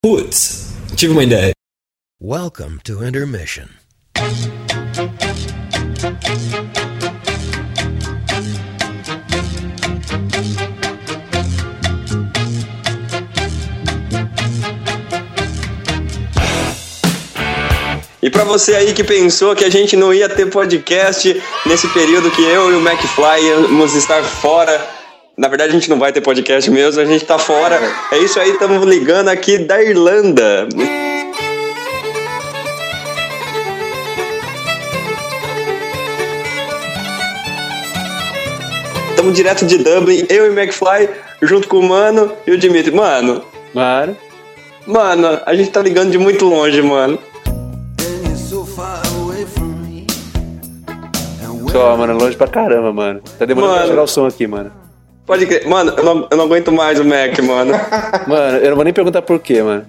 Putz, tive uma ideia. Welcome to intermission. E para você aí que pensou que a gente não ia ter podcast nesse período que eu e o McFly íamos estar fora, na verdade a gente não vai ter podcast mesmo, a gente tá fora. É isso aí, estamos ligando aqui da Irlanda. Estamos direto de Dublin, eu e McFly, junto com o Mano e o Dimitri. Mano, Mano, mano, a gente tá ligando de muito longe, mano. só, mano, longe pra caramba, mano. Tá demorando pra Mano. chegar o som aqui, mano. Pode crer. Mano, eu não, eu não aguento mais o Mac, mano. Mano, eu não vou nem perguntar por quê, mano.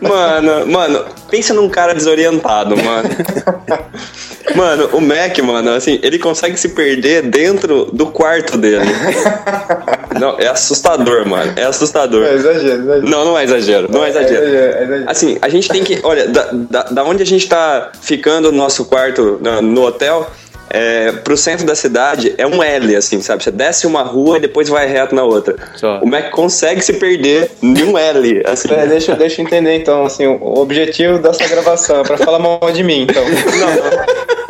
Mano, mano, pensa num cara desorientado, mano. Mano, o Mac, mano, assim, ele consegue se perder dentro do quarto dele. Não, é assustador, mano. É assustador. É exagero, exagero. Não, não é exagero, não é exagero. é exagero. Assim, a gente tem que. Olha, da, da, da onde a gente tá ficando no nosso quarto, no, no hotel, é, pro centro da cidade, é um L, assim, sabe? Você desce uma rua e depois vai reto na outra. Só. O Mac consegue se perder em um L, assim. É, deixa, deixa eu entender então, assim, o objetivo dessa gravação é pra falar mal de mim, então.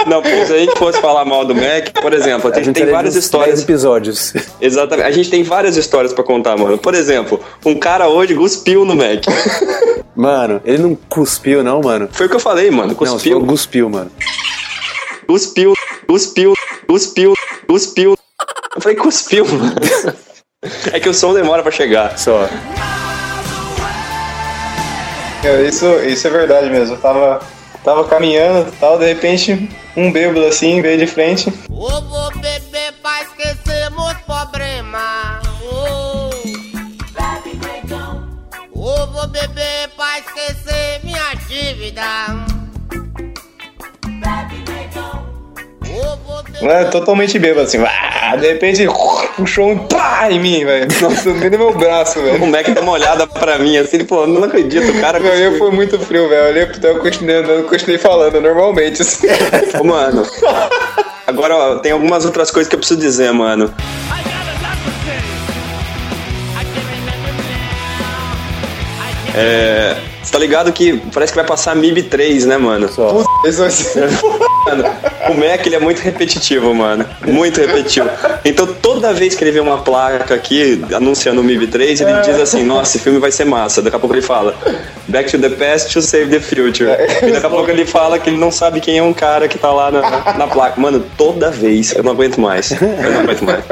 Não, porque se a gente fosse falar mal do Mac, por exemplo, a gente tem teria várias uns histórias. 10 episódios. Exatamente. A gente tem várias histórias pra contar, mano. Por exemplo, um cara hoje cuspiu no Mac. Mano, ele não cuspiu, não, mano. Foi o que eu falei, mano. Não, Cuspiu, falou cuspiu, mano. cuspiu, cuspiu, cuspiu, cuspiu. Eu falei cuspiu, mano. É que o som demora pra chegar. Só. É, Isso, isso é verdade mesmo. Eu tava, tava caminhando e tal, de repente, um bêbado assim veio de frente. Eu vou beber pra esquecer meus problemas. Oh. Bebe, negão. Eu vou beber pra esquecer minha dívida. Né, totalmente bêbado, assim. Ah, de repente, puxou um pá em mim, velho. Nossa, no meu braço, O velho. Mac dá uma olhada pra mim assim, ele falou, não acredito, o cara. Meu olho foi muito frio, velho. Eu olhei pro teu, eu continuei andando, continuei falando normalmente, assim. Ô, mano. Agora, ó, tem algumas outras coisas que eu preciso dizer, mano. É. Você tá ligado que parece que vai passar MIB 3, né, mano? Só. Isso, assim. Mano, o Mac ele é muito repetitivo, mano. Muito repetitivo. Então toda vez que ele vê uma placa aqui anunciando o MIB 3, ele diz assim: Nossa, esse filme vai ser massa. Daqui a pouco ele fala: Back to the past to save the future. E daqui a pouco ele fala que ele não sabe quem é um cara que tá lá na, na placa. Mano, toda vez. Eu não aguento mais. Eu não aguento mais.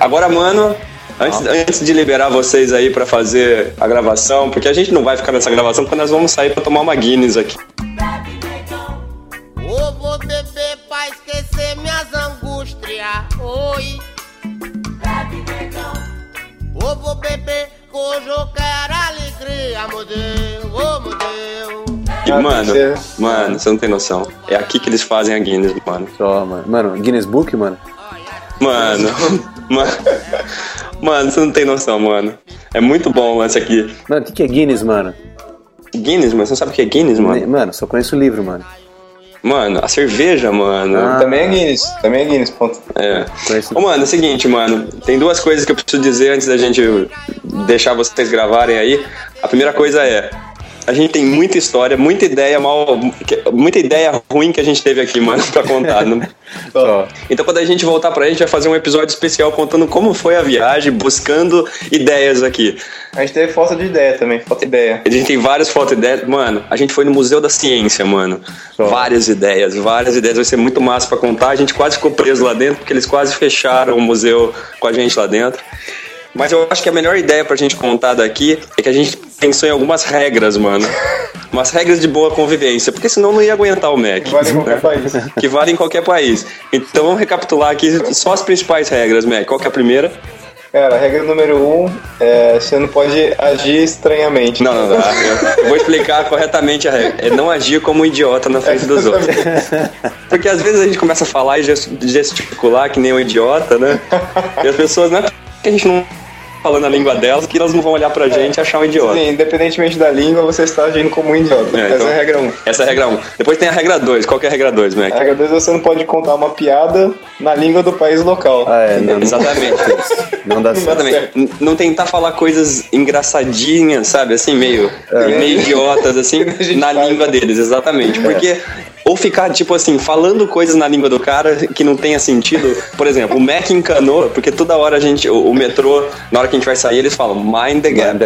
Agora, mano. Antes, antes de liberar vocês aí pra fazer a gravação, porque a gente não vai ficar nessa gravação, porque nós vamos sair pra tomar uma Guinness aqui. Hoje eu quero alegria, meu Deus. Oh, meu Deus. E, mano, mano, você não tem noção. É aqui que eles fazem a Guinness, mano. Só, mano. Mano, Guinness Book, mano. Mano, mano, mano, você não tem noção, mano. É muito bom o lance aqui. Mano, o que, que é Guinness, mano? Guinness, mano, você não sabe o que é Guinness, Ne- mano? Mano, só conheço o livro, mano. Mano, a cerveja, mano. Ah. Também é Guinness, também é Guinness, ponto. É. Ô, mano, é o seguinte, mano. Tem duas coisas que eu preciso dizer antes da gente deixar vocês gravarem aí. A primeira coisa é. A gente tem muita história, muita ideia mal. Muita ideia ruim que a gente teve aqui, mano, pra contar. Só. Então, quando a gente voltar pra aí, a gente vai fazer um episódio especial contando como foi a viagem, buscando ideias aqui. A gente teve falta de ideia também, falta de ideia. A gente tem várias fotos ideias. Mano, a gente foi no Museu da Ciência, mano. Várias ideias, várias ideias. Vai ser muito massa pra contar. A gente quase ficou preso lá dentro, porque eles quase fecharam o museu com a gente lá dentro. Mas eu acho que a melhor ideia pra gente contar daqui é que a gente pensou em algumas regras, mano. Umas regras de boa convivência, porque senão não ia aguentar o Mac. Vale em qualquer país. Que vale em qualquer país. Então vamos recapitular aqui só as principais regras, Mac. Qual que é a primeira? Cara, a regra número um é você não pode agir estranhamente. Não, não, não. Eu vou explicar corretamente a regra. É não agir como um idiota na frente dos outros. Porque às vezes a gente começa a falar e gest- gesticular que nem um idiota, né? E as pessoas, não é que a gente não falando a língua delas que elas não vão olhar pra gente e achar um idiota. Sim, independentemente da língua, você está agindo como um idiota. É, Essa então- é a regra 1. Essa é a regra 1. Depois tem a regra 2. Qual que é a regra 2, Mac? A regra 2 você não pode contar uma piada na língua do país local. Ah, é, não, Exatamente. não dá certo. Exatamente. Não tentar falar coisas engraçadinhas, sabe? Assim, meio, meio idiotas, assim, na faz, língua né? deles, exatamente. Porque. Ou ficar, tipo assim, falando coisas na língua do cara que não tenha sentido. Por exemplo, o Mac encanou, porque toda hora a gente. O, o metrô, na hora que a gente vai sair, eles falam mind the gap.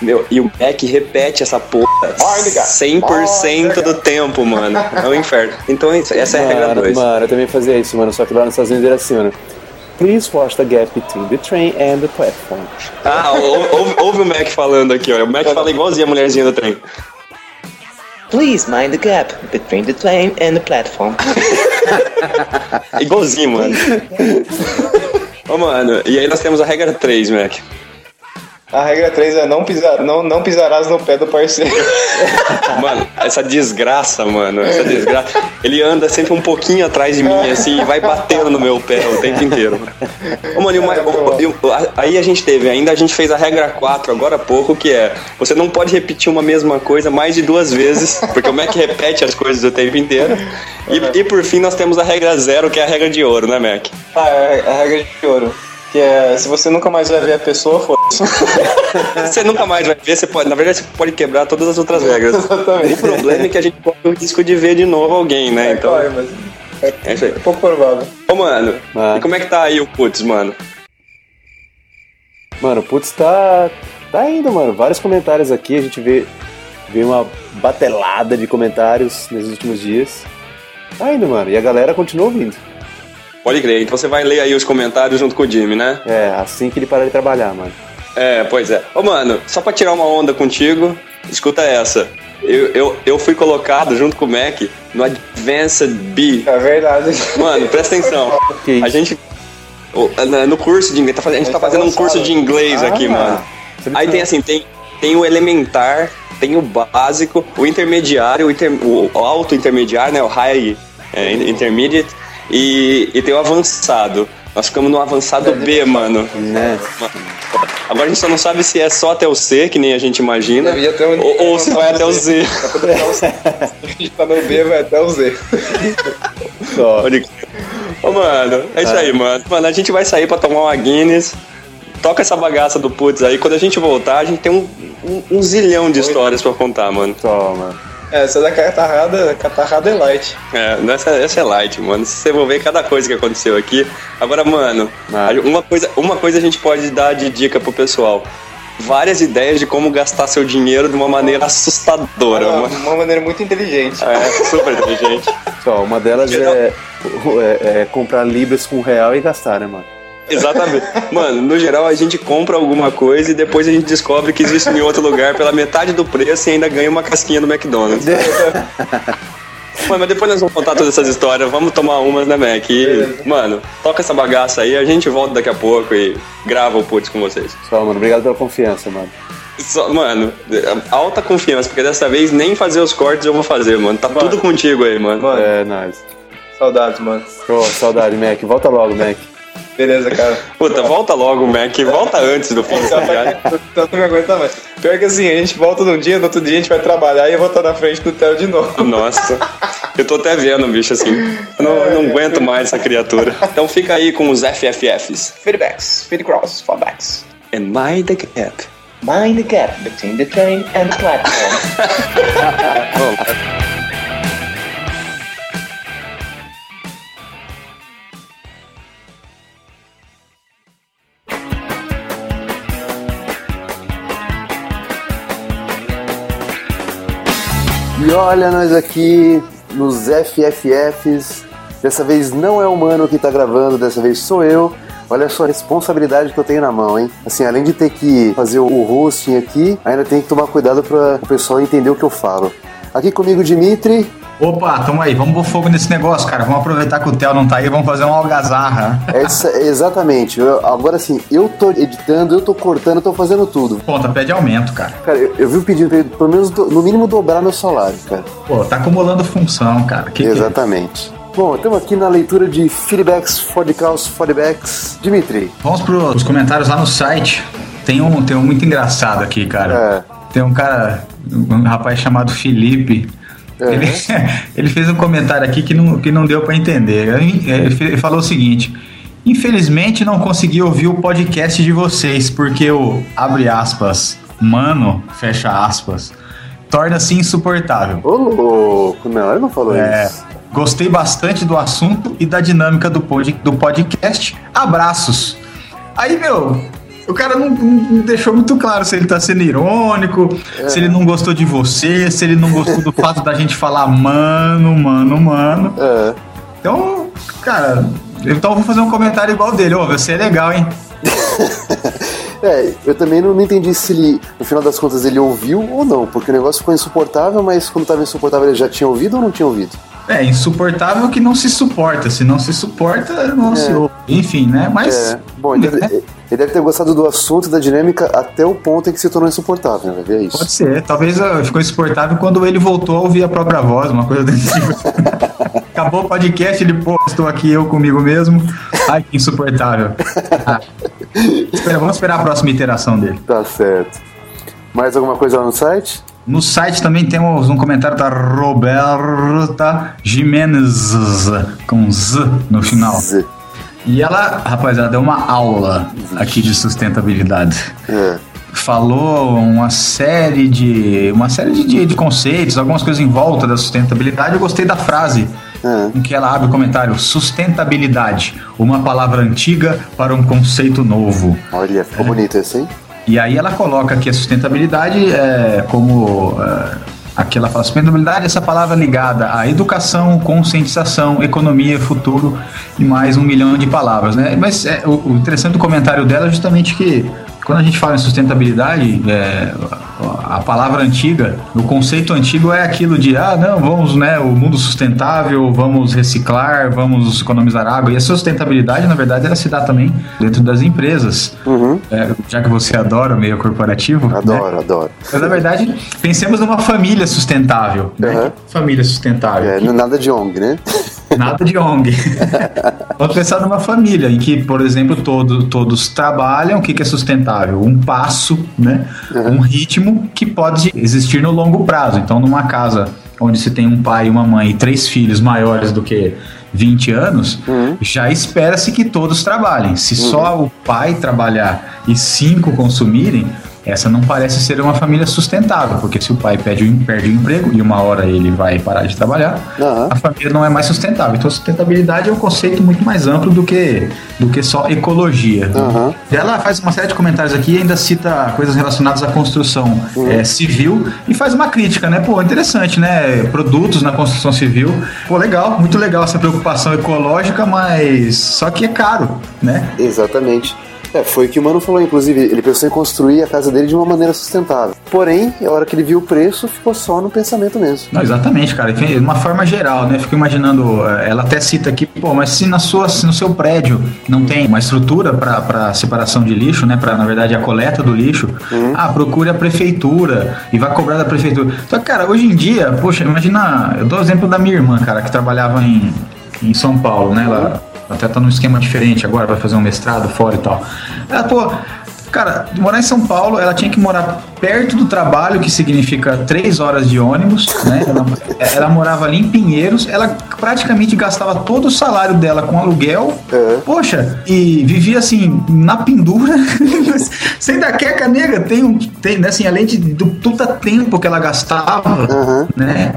Meu, e o Mac repete essa porra Mind the gap. 100% do tempo, mano. É um inferno. Então, isso- essa é a regra Mano, 2. mano, eu também fazia isso, mano. Só que lá nos Estados Unidos era assim, mano. Please watch the gap between the train and the platform. Ah, ou- ouve, ouve o Mac falando aqui, ó. O Mac fala igualzinho a mulherzinha do trem. Please mind the gap between the train and the platform. Igualzinho, mano. Ô, mano, e aí nós temos a regra 3, Mac. A regra 3 é não, pisar, não, não pisarás no pé do parceiro. Mano, essa desgraça, mano, essa desgraça. Ele anda sempre um pouquinho atrás de mim, assim, e vai batendo no meu pé o tempo inteiro. Ô, mano, uma- aí a gente teve, ainda a gente fez a regra 4 agora há pouco, que é, você não pode repetir uma mesma coisa mais de duas vezes, porque o Mac repete as coisas o tempo inteiro. E, e por fim nós temos a regra 0, que é a regra de ouro, né, Mac? Ah, é a regra de ouro. Que é, se você nunca mais vai ver a pessoa, foda-se. Você nunca mais vai ver, você pode, na verdade, você pode quebrar todas as outras regras. Exatamente. O problema é que a gente corre o risco de ver de novo alguém, né? Então, Corre, mas é isso aí. é pouco provável. Ô, mano, Ah. e como é que tá aí o putz, mano? Mano, putz, tá. Tá indo, mano. Vários comentários aqui. A gente vê, vê uma batelada de comentários nesses últimos dias. Tá indo, mano. E a galera continua ouvindo. Pode crer, então você vai ler aí os comentários junto com o Jimmy, né? É, assim que ele parar de trabalhar, mano. É, pois é. Ô, mano, só pra tirar uma onda contigo, escuta essa. Eu, eu, eu fui colocado junto com o Mac no Advanced B. É verdade. Mano, presta atenção. A gente. No curso de inglês, tá fazendo- a gente tá fazendo um curso de inglês aqui, Ah, mano. Aí tem assim, tem, tem o elementar, tem o básico, o intermediário, o, inter, o alto intermediário, né? O high é, intermediate e, e tem o avançado. Nós ficamos no avançado B, mano. Né? Agora a gente só não sabe se é só até o C, que nem a gente imagina, um- ou, ou se vai até o Z. A gente tá no B, vai até o Z. Só. Ô, mano, é isso aí, mano. Mano, a gente vai sair pra tomar uma Guinness. Toca essa bagaça do putz aí. Quando a gente voltar, a gente tem um, um, um zilhão de histórias pra contar, mano. É, essa da catarrada, catarrada é light. É, essa, essa é light, mano. Se você for ver cada coisa que aconteceu aqui. Agora, mano, Ah. uma, coisa, uma coisa a gente pode dar de dica pro pessoal. Várias ideias de como gastar seu dinheiro de uma maneira assustadora, Uma, mano. uma maneira muito inteligente. É, super inteligente. Só, uma delas é, é, é comprar libras com real e gastar, né, mano? Exatamente. Mano, no geral a gente compra alguma coisa e depois a gente descobre que existe em outro lugar pela metade do preço e ainda ganha uma casquinha do McDonald's. Mano, mas depois nós vamos contar todas essas histórias, vamos tomar umas, né, Mac? E, mano, toca essa bagaça aí, a gente volta daqui a pouco e grava o putz com vocês. Só, mano. Obrigado pela confiança, mano. Só- mano, alta confiança, porque dessa vez nem fazer os cortes eu vou fazer, mano. Tá tudo contigo aí, mano. Mano, É, nice. saudades, mano. Show, saudade, Mac. Volta logo, Mac. Beleza, cara. Puta, volta logo, Mac. Volta antes do fim dessa viagem. Tanto me aguenta mais. Pior que assim, a gente volta num dia, no outro dia a gente vai trabalhar e eu vou estar na frente do Theo de novo. Nossa, eu tô até vendo, bicho, assim. Eu não, eu não aguento mais essa criatura. Então fica aí com os FFFs. Feedbacks, feedcross, fallbacks. And mind the gap. Mind the gap between the train and the platform. olha nós aqui nos FFFs. Dessa vez não é o mano que tá gravando, dessa vez sou eu. Olha só a responsabilidade que eu tenho na mão, hein? Assim, além de ter que fazer o hosting aqui, ainda tem que tomar cuidado para o pessoal entender o que eu falo. Aqui comigo, Dimitri. Opa, tamo aí, vamos pôr fogo nesse negócio, cara. Vamos aproveitar que o Theo não tá aí, vamos fazer uma algazarra. Essa, exatamente. Eu- agora sim, eu tô editando, eu tô cortando, eu tô fazendo tudo. Ponta, pede aumento, cara. Cara, eu, eu vi pedindo pra ele, pelo menos, do- no mínimo, dobrar meu salário, cara. Pô, tá acumulando função, cara. Que que é? Exatamente. Bom, estamos aqui na leitura de feedbacks, feedbacks, feedbacks. Dimitri. Vamos pros comentários lá no site. Tem um, tem um muito engraçado aqui, cara. É. Tem um cara, um rapaz chamado Felipe. Ele, ele fez um comentário aqui que não, que não deu pra entender. Ele, ele falou o seguinte: Infelizmente não consegui ouvir o podcast de vocês, porque o abre aspas, mano, fecha aspas, torna-se insuportável. Ô, louco. Não, ele não falou É, isso. gostei bastante do assunto e da dinâmica do, pod, do podcast. Abraços. Aí, meu, o cara não, não deixou muito claro se ele tá sendo irônico, se ele não gostou de você, se ele não gostou do fato da gente falar mano, mano, mano. É. Então, cara, então eu vou fazer um comentário igual dele. Ô, você é legal, hein? É, eu também não, não entendi se ele, no final das contas, ele ouviu ou não, porque o negócio ficou insuportável, mas quando tava insuportável ele já tinha ouvido ou não tinha ouvido? É, insuportável que não se suporta. Se não se suporta, não se ouve. Enfim, né? Mas. É. Bom, ele, né? deve- ele deve ter gostado do assunto da dinâmica até o ponto em que se tornou insuportável, né? Ver isso. Pode ser. Talvez ah, ficou insuportável quando ele voltou a ouvir a própria voz, uma coisa desse tipo. Acabou o podcast, ele, pô, estou aqui eu comigo mesmo. Ai, que insuportável. Ah. Espera, vamos esperar a próxima iteração dele. Tá certo. Mais alguma coisa lá no site? No site também temos um comentário da Roberta Jimenez, com Z no final. Z. E ela, rapaziada, deu uma aula aqui de sustentabilidade. É. Falou uma série de. uma série de, de, de conceitos, algumas coisas em volta da sustentabilidade. Eu gostei da frase É. em que ela abre o comentário: sustentabilidade, uma palavra antiga para um conceito novo. Olha, ficou É. bonito esse, hein? E aí ela coloca que a sustentabilidade é como. é, Aqui ela fala sustentabilidade, essa palavra ligada à educação, conscientização, economia, futuro e mais um milhão de palavras, né? Mas é, o, o interessante do comentário dela é justamente que quando a gente fala em sustentabilidade, é, a palavra antiga, o conceito antigo é aquilo de ah, não, vamos, né, o mundo sustentável, vamos reciclar, vamos economizar água. E a sustentabilidade, na verdade, ela se dá também dentro das empresas. É, já que você adora o meio corporativo. né? Adoro, adoro. Mas na verdade, pensemos numa família sustentável. Né? Uhum. Família sustentável. É, nada de ONG, né? Nada de ONG. Vamos pensar numa família em que, por exemplo, todo, todos trabalham. O que, que é sustentável? Um passo, né? Um ritmo que pode existir no longo prazo. Então, numa casa onde se tem um pai, uma mãe e três filhos maiores do que 20 anos, já espera-se que todos trabalhem. Se só o pai trabalhar e cinco consumirem, essa não parece ser uma família sustentável, porque se o pai perde o, perde o emprego e uma hora ele vai parar de trabalhar, Aham. a família não é mais sustentável. Então, sustentabilidade é um conceito muito mais amplo do que, do que só ecologia. Aham. Ela faz uma série de comentários aqui e ainda cita coisas relacionadas à construção eh, civil e faz uma crítica, né? Pô, interessante, né? Produtos na construção civil. Pô, legal, muito legal essa preocupação ecológica, mas só que é caro, né? Exatamente. É, foi o que o Mano falou, inclusive, ele pensou em construir a casa dele de uma maneira sustentável. Porém, a hora que ele viu o preço, ficou só no pensamento mesmo. Não, exatamente, cara. De uma forma geral, né? Fico imaginando, eh, ela até cita aqui, pô, mas se na sua, se no seu prédio não tem uma estrutura para separação de lixo, né? Para na verdade a coleta do lixo, ah, procure a prefeitura e vai cobrar da prefeitura. Só que, cara, hoje em dia, poxa, imagina, eu dou o exemplo da minha irmã, cara, que trabalhava em, em São Paulo, né? Ela até tá num esquema diferente agora, vai fazer um mestrado fora e tal. Ela, pô, Cara, morar em São Paulo, ela tinha que morar perto do trabalho, que significa três horas de ônibus, né? Ela, ela morava ali em Pinheiros, ela praticamente gastava todo o salário dela com aluguel. É. Poxa, e vivia assim, na pendura. Sem dar queca nega, tem um. Tem, né, assim, além de, do todo tempo que ela gastava, Aham. né?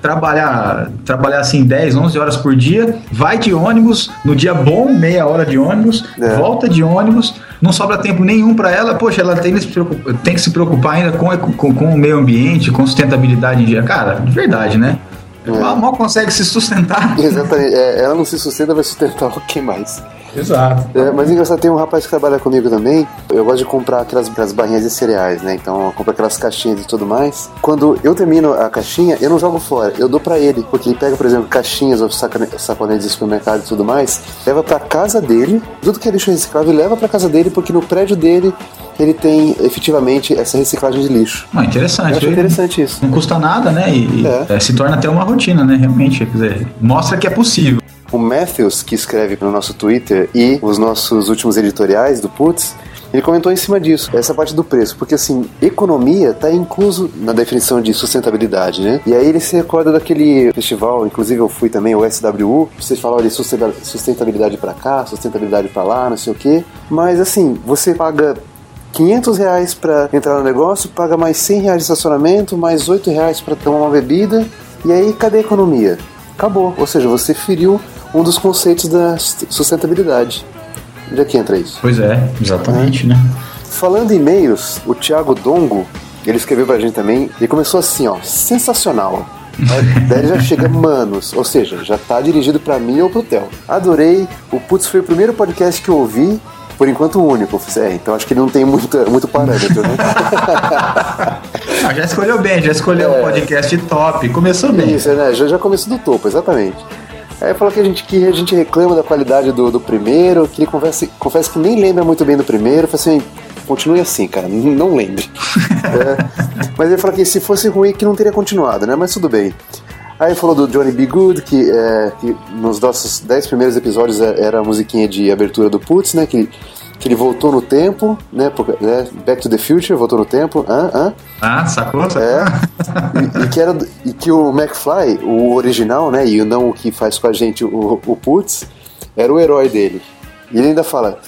Trabalhar, trabalhar assim 10, 11 horas por dia, vai de ônibus, no dia bom, meia hora de ônibus, É. volta de ônibus, não sobra tempo nenhum para ela, poxa, ela tem que, se preocupar, tem que se preocupar ainda com, com, com o meio ambiente, com sustentabilidade em dia. Cara, de verdade, né? Mal, mal consegue se sustentar. Exatamente. É, ela não se sustenta, vai sustentar quem mais. Exato. É, mas engraçado, tem um rapaz que trabalha comigo também. Eu gosto de comprar aquelas, aquelas barrinhas de cereais, né? Então eu compro aquelas caixinhas e tudo mais. Quando eu termino a caixinha, eu não jogo fora, eu dou pra ele. Porque ele pega, por exemplo, caixinhas ou saconetes de supermercado e tudo mais, leva pra casa dele, tudo que é lixo reciclável, leva pra casa dele, porque no prédio dele ele tem efetivamente essa reciclagem de lixo. Ah, interessante. Eu acho interessante isso. Não custa nada, né? E, e, É. é, se torna até uma rotina, né? Realmente, quer dizer, mostra que é possível. O Matthews, que escreve no nosso Twitter, e os nossos últimos editoriais do Putz, ele comentou em cima disso, essa parte do preço, porque assim, economia está incluso na definição de sustentabilidade, né? E aí ele se recorda daquele festival, inclusive eu fui também, o SWU, vocês falaram de sustenta- sustentabilidade para cá, sustentabilidade para lá, não sei o quê, mas assim, você paga 500 reais para entrar no negócio, paga mais 100 reais de estacionamento, mais 8 reais para tomar uma bebida, e aí cadê a economia? Acabou. Ou seja, você feriu um dos conceitos da sust- sustentabilidade. Onde é que entra isso? Pois é, exatamente, né? Falando em e-mails, o Thiago Dongo, ele escreveu pra gente também, e começou assim, ó, sensacional. Aí, Daí ele já chega, manos, ou seja, já tá dirigido pra mim ou pro Theo. Adorei, o Putz foi o primeiro podcast que eu ouvi, por enquanto o único. É, então acho que ele não tem muita, muito parâmetro, né? Ah, já escolheu bem, já escolheu um podcast top. Começou bem. Isso, né? Já, já começou do topo, exatamente. Aí falou que a gente, que a gente reclama da qualidade do, do primeiro, que ele confessa, confessa que nem lembra muito bem do primeiro. Eu falei assim, continue assim, cara, não lembre. É, mas ele falou que se fosse ruim, que não teria continuado, né? Mas tudo bem. Aí falou do Johnny B. Good, que, é, que nos nossos 10 primeiros episódios é- era a musiquinha de abertura do Putz, né? Que, que ele voltou no tempo, né? porque- né, Back to the Future, voltou no tempo. Hã? Hã? Ah, sacou? sacou? É. E, e que era, e que o McFly, o original, né? E não o que faz com a gente o, o Putz, era o herói dele. E ele ainda fala: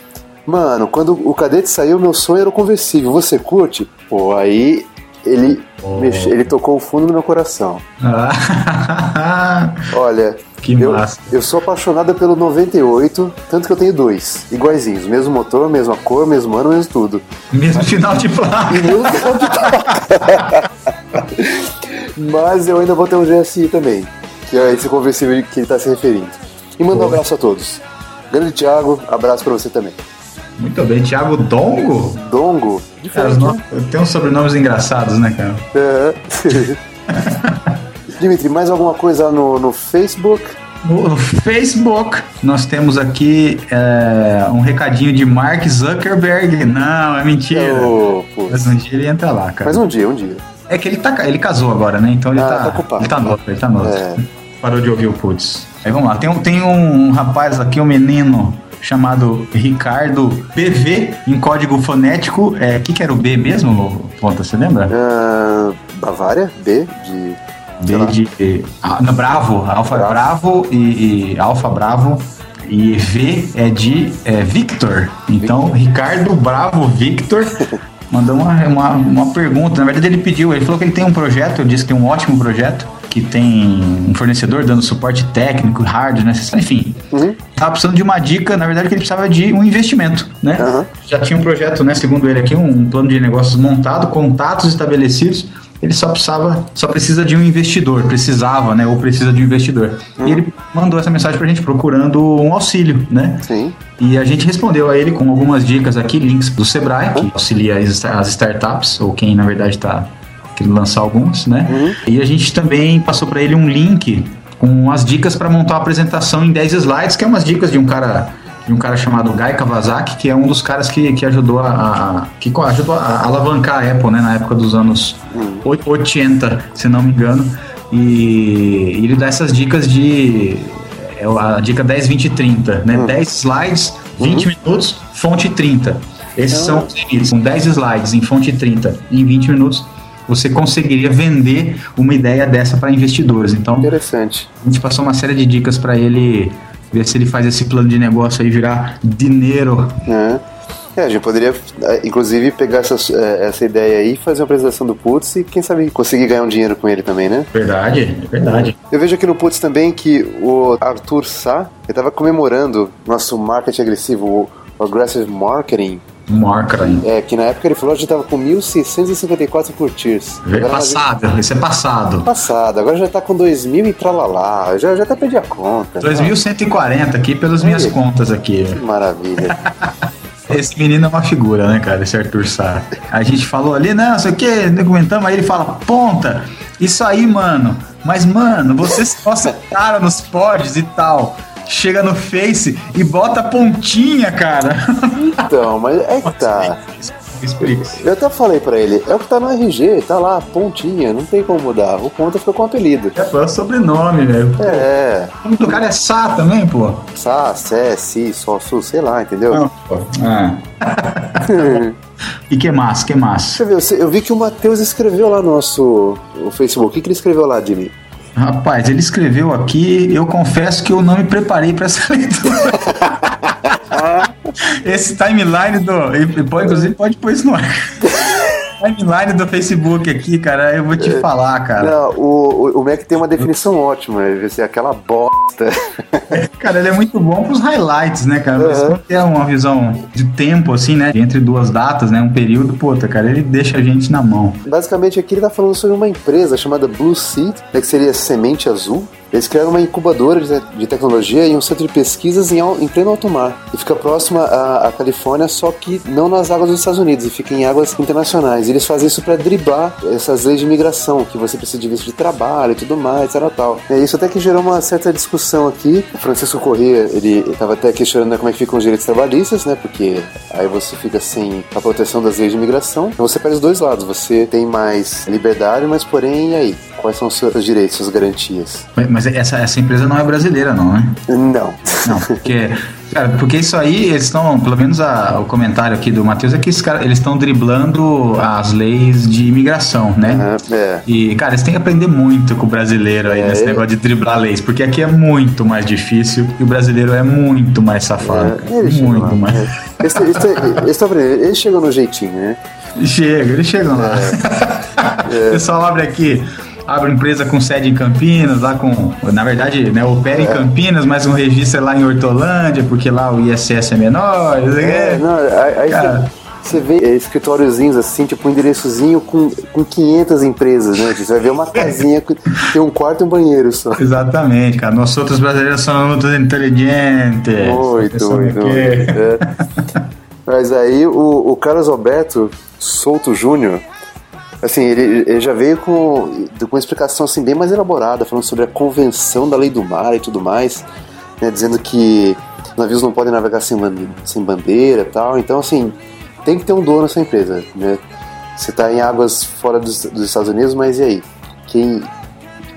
Mano, quando o cadete saiu, meu sonho era o conversível. Você curte? Pô, aí ele, mexe- ele tocou o fundo do meu coração. Ah, Olha. Que eu, massa. eu sou apaixonada pelo 98, tanto que eu tenho dois, iguaizinhos, mesmo motor, mesma cor, mesmo ano, mesmo tudo. mesmo final de placa. E mesmo final de placa. Mas eu ainda vou ter um GSI também, que é esse conversível que ele está se referindo. E manda um abraço a todos. Grande Thiago, abraço para você também. Muito bem, Thiago Dongo? Dongo, Cara, diferente. no... Tem uns sobrenomes engraçados, né, cara? É. Dimitri, mais alguma coisa no, no Facebook? No, Facebook, nós temos aqui é, um recadinho de Mark Zuckerberg. Não, é mentira. Putz. Mas um dia ele entra lá, cara. Mas um dia, um dia. É que ele, tá, ele casou agora, né? Então ele Ah, tá, tá ocupado. ele tá novo, ele tá novo. É. Parou de ouvir o Putz. Aí vamos lá, tem, um- tem um rapaz aqui, um menino chamado Ricardo PV, em código fonético. É, o que, que era o B mesmo, Ponta? Você lembra? Ah, Bavária, B, de. B de. Ah, não, Bravo, Alfa Bravo. Bravo, e, e Alfa Bravo. E V é de é, Victor. Então, Ricardo Bravo Victor mandou uma, uma, uma pergunta. Na verdade, ele pediu, ele falou que ele tem um projeto, ele disse que tem um ótimo projeto, que tem um fornecedor dando suporte técnico, hardware, necessário, enfim. Uhum. Tava precisando de uma dica, na verdade, que ele precisava de um investimento, né? Aham. Já tinha um projeto, né, segundo ele aqui, um plano de negócios montado, contatos estabelecidos. Ele só precisava, só precisa de um investidor, precisava, né, ou precisa de um investidor. E ele mandou essa mensagem pra gente procurando um auxílio, né? Sim. E a gente respondeu a ele com algumas dicas aqui, links do Sebrae, que auxilia as as startups, ou quem na verdade está querendo lançar alguns, né? E a gente também passou para ele um link com as dicas para montar uma apresentação em 10 slides, que é umas dicas de um cara de um cara chamado Guy Kawasaki, que é um dos caras que, que ajudou a, a- que ajudou a alavancar a Apple, né, na época dos anos 80, se não me engano. E ele dá essas dicas de é a dica 10, 20 e 30, né? 10 slides, 20 minutos, fonte 30. Esses são os limites. São 10 slides em fonte 30 e em 20 minutos você conseguiria vender uma ideia dessa para investidores. Então, Interessante. a gente passou uma série de dicas para ele ver se ele faz esse plano de negócio aí virar dinheiro. né? É, a gente poderia, eh, inclusive, pegar essa, eh, essa ideia aí, fazer uma apresentação do Putz e, quem sabe, conseguir ganhar um dinheiro com ele também, né? Verdade, é verdade. Eu vejo aqui no Putz também que o Arthur Sá, ele tava comemorando nosso marketing agressivo, o Aggressive Marketing, Maior crime. É, que na época ele falou que a gente tava com 1.654 curtidas. Vê Agora Passado, esse é passado. Passado, agora já tá com 2.000 e tralalá. Já, já até perdi a conta. 2140 aqui pelas minhas Aí. contas aqui. Que maravilha. Esse menino é uma figura, né, cara? Esse Arthur Sá. A gente falou ali, não, sei o que, documentamos, aí ele fala, ponta, isso aí, mano. Mas, mano, você se mostra cara nos pods e tal. Chega no Face e bota a pontinha, cara. Então, mas é que tá. Explica. Eu até falei pra ele, é o que tá no RG, tá lá, pontinha, não tem como mudar. O ponta ficou com o apelido. É só sobrenome, velho. É, O nome do cara é Sá também, pô. Sá, Sé, Si, Só, Su, sei lá, entendeu? Não, pô. Ah. e que mais? Que mais? Deixa eu ver, eu vi que o Matheus escreveu lá no nosso no Facebook. O que, que ele escreveu lá, Jimmy? Rapaz, ele escreveu aqui, eu confesso que eu não me preparei pra essa leitura. Esse timeline do. pode- Inclusive, pode pôr isso no ar. Timeline do Facebook aqui, cara, eu vou te falar, cara. Não, o, o, Mac tem uma definição ótima, ser aquela bosta. Cara, ele é muito bom pros highlights, né, cara? Uhum. quando tem uma visão de tempo, assim, né? Entre duas datas, né? Um período, puta, cara, ele deixa a gente na mão. Basicamente aqui ele tá falando sobre uma empresa chamada Blue Seed, né, que seria Semente Azul. Eles criaram uma incubadora de, tecnologia e um centro de pesquisas em, em pleno alto mar. E fica próxima à, Califórnia, só que não nas águas dos Estados Unidos, e fica em águas internacionais. E eles fazem isso para driblar essas leis de imigração, que você precisa de visto de trabalho e tudo mais, tal, tal. É isso até que gerou uma certa discussão aqui. O Francisco Corrêa, ele estava até questionando como é que ficam os direitos trabalhistas, né? Porque aí você fica sem a proteção das leis de imigração. Então você pega os dois lados. Você tem mais liberdade, mas porém, e aí? Quais são os seus direitos, suas garantias? Mas- essa, essa empresa não é brasileira, não, né? Não. Não, porque, cara, porque isso aí, eles estão, pelo menos a- o comentário aqui do Matheus é que caras, eles estão driblando as leis de imigração, né? É. E, cara, eles têm que aprender muito com o brasileiro aí É. nesse negócio de driblar leis, porque aqui é muito mais difícil e o brasileiro é muito mais safado. É, chegam muito lá. mais. É. Eles, eles, eles, chegam no jeitinho, né? Chega, eles chegam lá. É. O pessoal abre aqui, abre empresa com sede em Campinas, lá com. Na verdade, né, opera em É. Campinas, mas um registro é lá em Hortolândia, porque lá o ISS é menor. quê. É, não, aí, Cara. você, vê é, escritóriozinhos assim, tipo um endereçozinho com, com 500 empresas, né? Você vai ver uma casinha que tem um quarto e um banheiro só. Exatamente, cara. Nós outros brasileiros somos muito inteligentes. Muito, muito. é. Mas aí o, o Carlos Alberto Souto Júnior, assim, ele, ele já veio com, com uma explicação assim, bem mais elaborada, falando sobre a convenção da lei do mar e tudo mais, né, dizendo que navios não podem navegar sem, sem bandeira tal. Então, assim, tem que ter um dono nessa empresa, né? Você está em águas fora dos, dos Estados Unidos, mas e aí? Quem,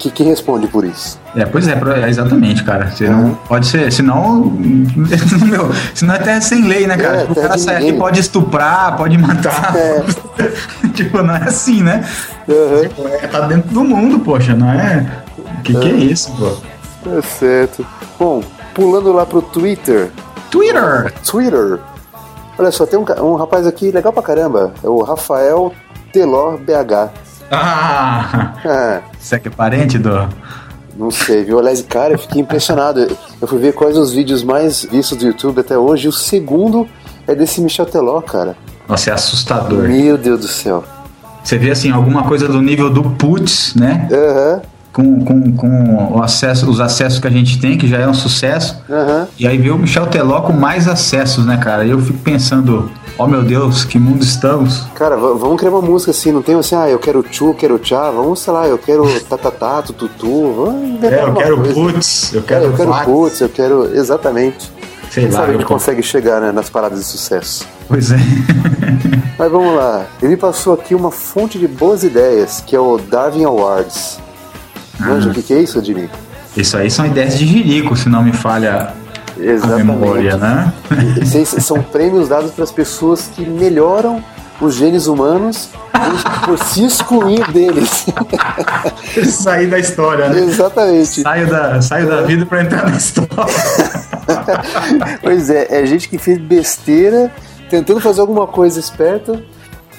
que, quem responde por isso? É, pois é, é, exatamente, cara. Você Uhum. não pode ser, senão. meu, senão é terra sem lei, né, cara? É, Tipo, o cara sai aqui, pode estuprar, pode matar. É. tipo, não é assim, né? Uhum. Tipo, é, tá dentro do mundo, poxa, não é. Que que é isso, pô? Tá certo. Bom, pulando lá pro Twitter, Twitter! Twitter. Olha só, tem um, um rapaz aqui legal pra caramba. É o Rafael Teló BH. Ah! Ah, Você que é parente do. não sei, viu? Aliás, cara, eu fiquei impressionado. Eu fui ver quais os vídeos mais vistos do YouTube até hoje. E o segundo é desse Michel Teló, cara. Nossa, é assustador. Meu Deus do céu. Você vê assim, alguma coisa do nível do Putz, né? Aham, Com, com, com o acesso, os acessos que a gente tem, que já é um sucesso. aham. E aí vê o Michel Teló com mais acessos, né, cara? E eu fico pensando, oh meu Deus, que mundo estamos. Cara, vamos criar uma música assim, não tem assim, ah, eu quero tchu, quero tchá, vamos, sei lá, eu quero tatatá, tututu, vamos inventar É, eu quero coisa. putz, eu É, quero eu quero vax. putz, eu quero. Exatamente. Sei Quem lá, sabe a gente consegue chegar né, nas paradas de sucesso. Pois é. Mas vamos lá. Ele passou aqui uma fonte de boas ideias, que é o Darwin Awards. Manja, o que, que é isso, Jimmy? Isso aí são ideias de jirico, se não me falha a memória, Exatamente. né? São prêmios dados para as pessoas que melhoram os genes humanos por, se excluir deles. Sair da história, né? Exatamente. Saio da, saio da vida pra entrar na história. Pois é, é gente que fez besteira, tentando fazer alguma coisa esperta,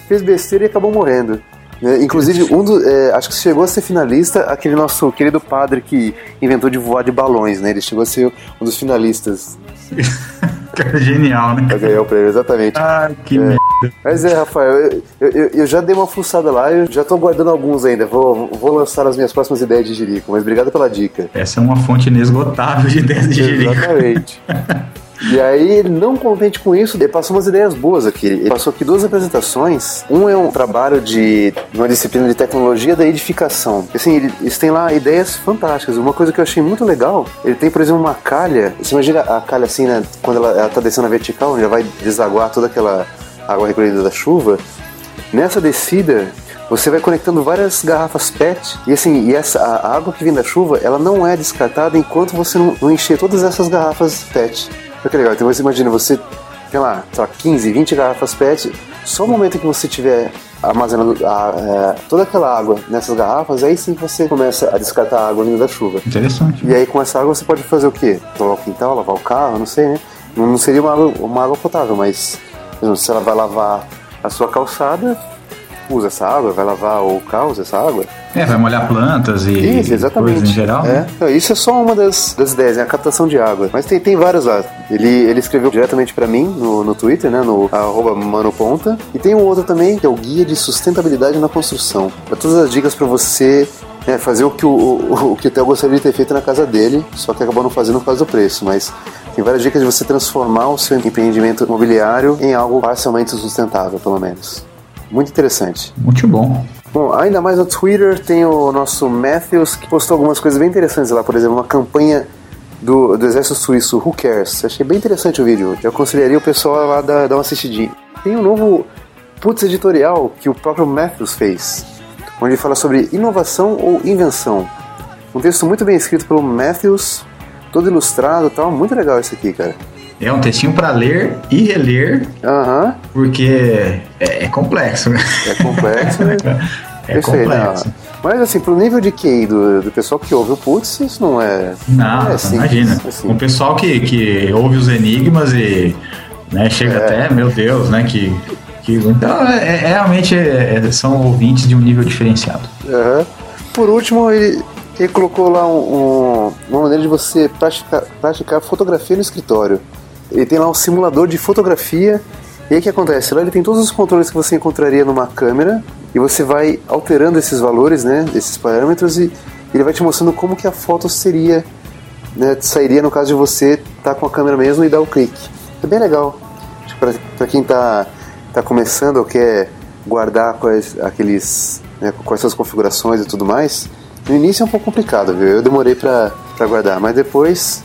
fez besteira e acabou morrendo. Né? inclusive, um do, é, acho que chegou a ser finalista aquele nosso querido padre que inventou de voar de balões, né? Ele chegou a ser um dos finalistas. Cara, genial, né? Pra ganhar o prêmio, exatamente. Ai, que merda. Mas é, Rafael, eu, eu, eu já dei uma fuçada lá, eu já tô guardando alguns ainda. Vou, vou lançar as minhas próximas ideias de Jerico, mas obrigado pela dica. Essa é uma fonte inesgotável de ideias de Jerico. Exatamente. E aí, não contente com isso, ele passou umas ideias boas aqui. Ele passou aqui duas apresentações. Um é um trabalho de uma disciplina de tecnologia da edificação. Assim, ele- eles têm lá ideias fantásticas. Uma coisa que eu achei muito legal, ele tem, por exemplo, uma calha. Você imagina a calha assim, né? Quando ela, ela tá descendo na vertical, já vai desaguar toda aquela água recolhida da chuva. Nessa descida, você vai conectando várias garrafas PET e assim, e essa a a água que vem da chuva, ela não é descartada enquanto você não, não encher todas essas garrafas PET. Olha que legal. Então você imagina, você tem lá, sei lá, 15, 20 garrafas PET, só o momento que você tiver armazenando a- é, toda aquela água nessas garrafas, aí sim você começa a descartar a água vinda da chuva. Interessante. E aí com essa água você pode fazer o quê? Lavar o quintal, lavar o carro, não sei, né? Não, seria uma água, uma água potável, mas exemplo, se ela vai lavar a sua calçada, usa essa água, vai lavar o carro, usa essa água. É, vai molhar plantas e Isso, exatamente. coisas em geral. É. né? Então, isso é só uma das, das ideias, é a captação de água. Mas tem, tem várias lá. Ele, ele escreveu diretamente pra mim no, no Twitter, né? No arroba manoponta. E tem um outro também, que é o Guia de Sustentabilidade na Construção. Dá todas as dicas pra você né, fazer o que o, o, o que o Theo gostaria de ter feito na casa dele, só que acabou não fazendo por causa do preço. Mas tem várias dicas de você transformar o seu empreendimento imobiliário em algo parcialmente sustentável, pelo menos. Muito interessante. Muito bom. Bom, ainda mais no Twitter tem o nosso Matthews que postou algumas coisas bem interessantes lá, por exemplo, uma campanha do, do exército suíço, Who Cares? Achei bem interessante o vídeo. Eu aconselharia o pessoal lá dar, dar uma assistidinha. Tem um novo putz editorial que o próprio Matthews fez, onde ele fala sobre inovação ou invenção. Um texto muito bem escrito pelo Matthews, todo ilustrado e tal. Muito legal esse aqui, cara. É um textinho pra ler e reler, Aham, porque é, é complexo. né? é complexo. né? É né? complexo. Mas assim, pro nível de QI do, do pessoal que ouve o Putz, isso não é. Não, é simples, imagina. assim. O pessoal que, que ouve os enigmas e né, chega É. até, meu Deus, né? Que, que, então, é, é- realmente é- é- são ouvintes de um nível diferenciado. Aham. Por último, ele, ele colocou lá um- um- uma maneira de você praticar, praticar fotografia no escritório. Ele tem lá um simulador de fotografia. E aí o que acontece? Lá ele tem todos os controles que você encontraria numa câmera e você vai alterando esses valores, né, esses parâmetros e ele vai te mostrando como que a foto seria, né, sairia no caso de você estar com a câmera mesmo e dar o clique. É bem legal. Para quem tá, tá começando ou quer guardar quais, aqueles, né, quais são as configurações e tudo mais, no início é um pouco complicado, viu? Eu demorei para guardar, mas depois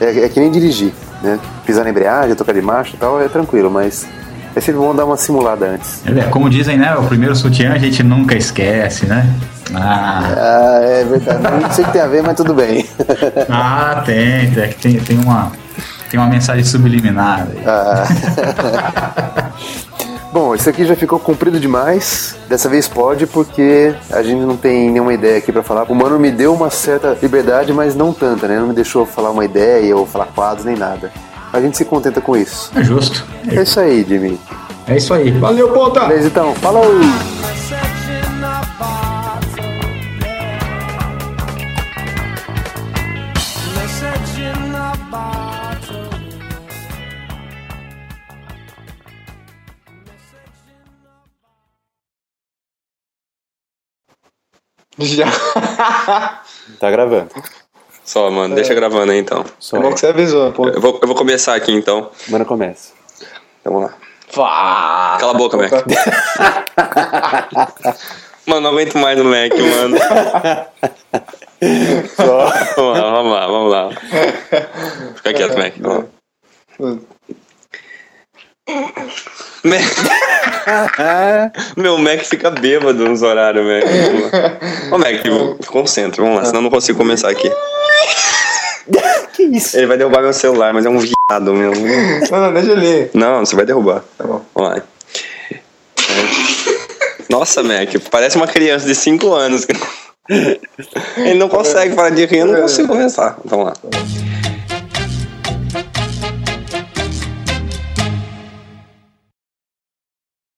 é, é que nem dirigir, né? Pisar na embreagem, tocar de marcha e tal, é tranquilo, mas é sempre bom dar uma simulada antes. É, como dizem, né? O primeiro sutiã a gente nunca esquece, né? Ah, Ah, é verdade. Não sei o que tem a ver, mas tudo bem. ah tem, tem, tem, tem uma, tem uma mensagem subliminar. aí. Ah. Bom, isso aqui já ficou comprido demais. Dessa vez pode, porque a gente não tem nenhuma ideia aqui pra falar. O mano me deu uma certa liberdade, mas não tanta, né? Não me deixou falar uma ideia ou falar quadros nem nada. A gente se contenta com isso. É justo. É isso aí, Jimmy. É isso aí. Valeu, ponta! Beleza, então. Falou! Já. Tá gravando. Só, mano, deixa gravando aí então. Só É bom que você avisou, pô. Eu vou, eu vou começar aqui então. Mano, começa. Então vamos lá. Fá. Cala a boca, Mac. Mano, não aguento mais no Mac, mano. Vamos lá, vamos lá, vamos lá. Fica quieto, Mac. Vamos. Meu Mac fica bêbado nos horários, Mac. Ô, Mac, concentra, vamos lá, senão eu não consigo começar aqui. Que isso? Ele vai derrubar meu celular, mas é um viado, meu. Não, não, deixa ele. Não, você vai derrubar. Tá bom. Vamos lá. É. Nossa, Mac, parece uma criança de 5 anos. Ele não consegue parar de rir, eu não consigo começar. Vamos lá.